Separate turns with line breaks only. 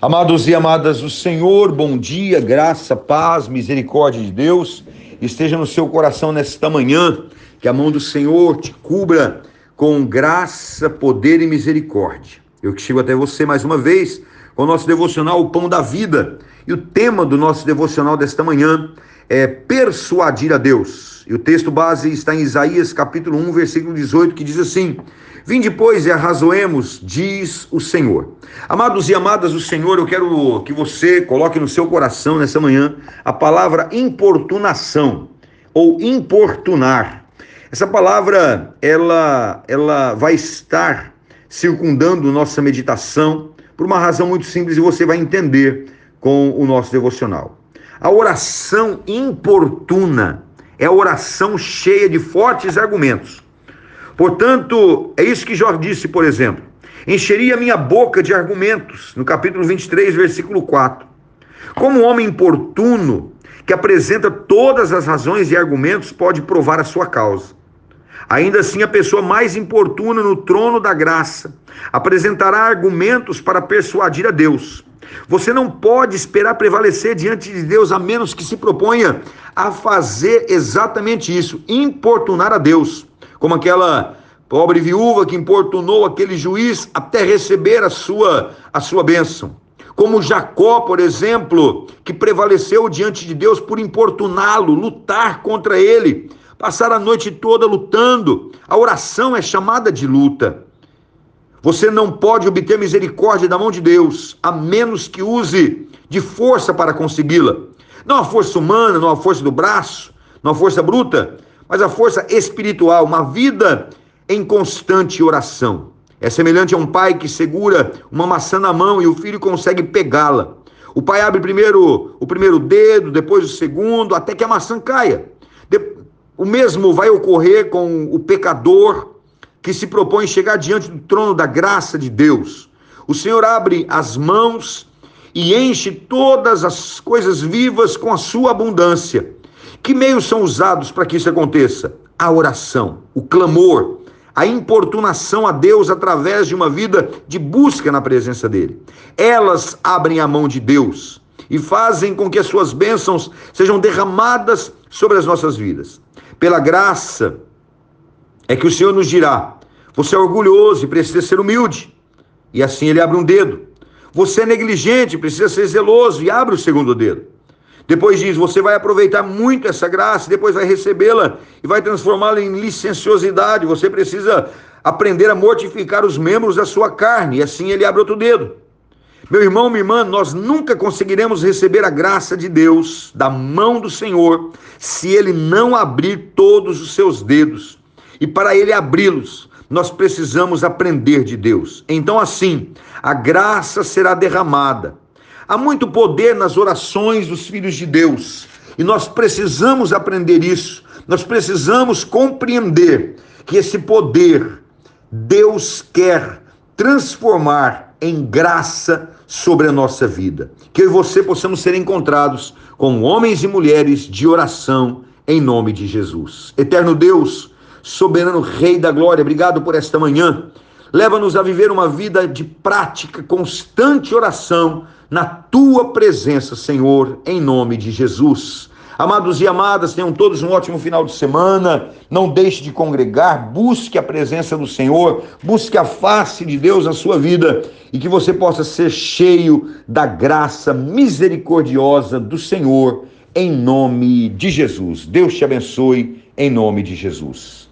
Amados e amadas do Senhor, bom dia, graça, paz, misericórdia de Deus esteja no seu coração nesta manhã, que a mão do Senhor te cubra com graça, poder e misericórdia. Eu que chego até você mais uma vez com o nosso devocional O Pão da Vida. E o tema do nosso devocional desta manhã é persuadir a Deus. E o texto base está em Isaías capítulo 1, versículo 18, que diz assim: Vinde, pois, e arrazoemos, diz o Senhor. Amados e amadas do Senhor, eu quero que você coloque no seu coração nessa manhã a palavra importunação ou importunar. Essa palavra, ela, ela vai estar circundando nossa meditação por uma razão muito simples e você vai entender com o nosso devocional. A oração importuna é a oração cheia de fortes argumentos. Portanto, é isso que Jó disse, por exemplo: encheria minha boca de argumentos, no capítulo 23, versículo 4. Como um homem importuno, que apresenta todas as razões e argumentos, pode provar a sua causa. Ainda assim, a pessoa mais importuna no trono da graça apresentará argumentos para persuadir a Deus. Você não pode esperar prevalecer diante de Deus a menos que se proponha a fazer exatamente isso, importunar a Deus, como aquela pobre viúva que importunou aquele juiz até receber a sua a sua bênção. Como Jacó, por exemplo, que prevaleceu diante de Deus por importuná-lo, lutar contra ele, passar a noite toda lutando. A oração é chamada de luta. Você não pode obter misericórdia da mão de Deus, a menos que use de força para consegui-la. Não a força humana, não a força do braço, não a força bruta, mas a força espiritual, uma vida em constante oração. É semelhante a um pai que segura uma maçã na mão e o filho consegue pegá-la. O pai abre primeiro o primeiro dedo, depois o segundo, até que a maçã caia. O mesmo vai ocorrer com o pecador que se propõe chegar diante do trono da graça de Deus. O Senhor abre as mãos e enche todas as coisas vivas com a sua abundância. Que meios são usados para que isso aconteça? A oração, o clamor, a importunação a Deus através de uma vida de busca na presença dele. Elas abrem a mão de Deus e fazem com que as suas bênçãos sejam derramadas sobre as nossas vidas. Pela graça é que o Senhor nos dirá: você é orgulhoso e precisa ser humilde. E assim ele abre um dedo. Você é negligente, precisa ser zeloso e abre o segundo dedo. Depois diz: você vai aproveitar muito essa graça, depois vai recebê-la e vai transformá-la em licenciosidade. Você precisa aprender a mortificar os membros da sua carne. E assim ele abre outro dedo. Meu irmão, minha irmã, nós nunca conseguiremos receber a graça de Deus da mão do Senhor se ele não abrir todos os seus dedos. E para ele abri-los, nós precisamos aprender de Deus. Então, assim, a graça será derramada. Há muito poder nas orações dos filhos de Deus e nós precisamos aprender isso. Nós precisamos compreender que esse poder Deus quer transformar em graça sobre a nossa vida. Que eu e você possamos ser encontrados como homens e mulheres de oração em nome de Jesus. Eterno Deus, soberano Rei da Glória, obrigado por esta manhã. Leva-nos a viver uma vida de prática, constante oração na tua presença, Senhor, em nome de Jesus. Amados e amadas, tenham todos um ótimo final de semana. Não deixe de congregar, busque a presença do Senhor, busque a face de Deus na sua vida e que você possa ser cheio da graça misericordiosa do Senhor, em nome de Jesus. Deus te abençoe, em nome de Jesus.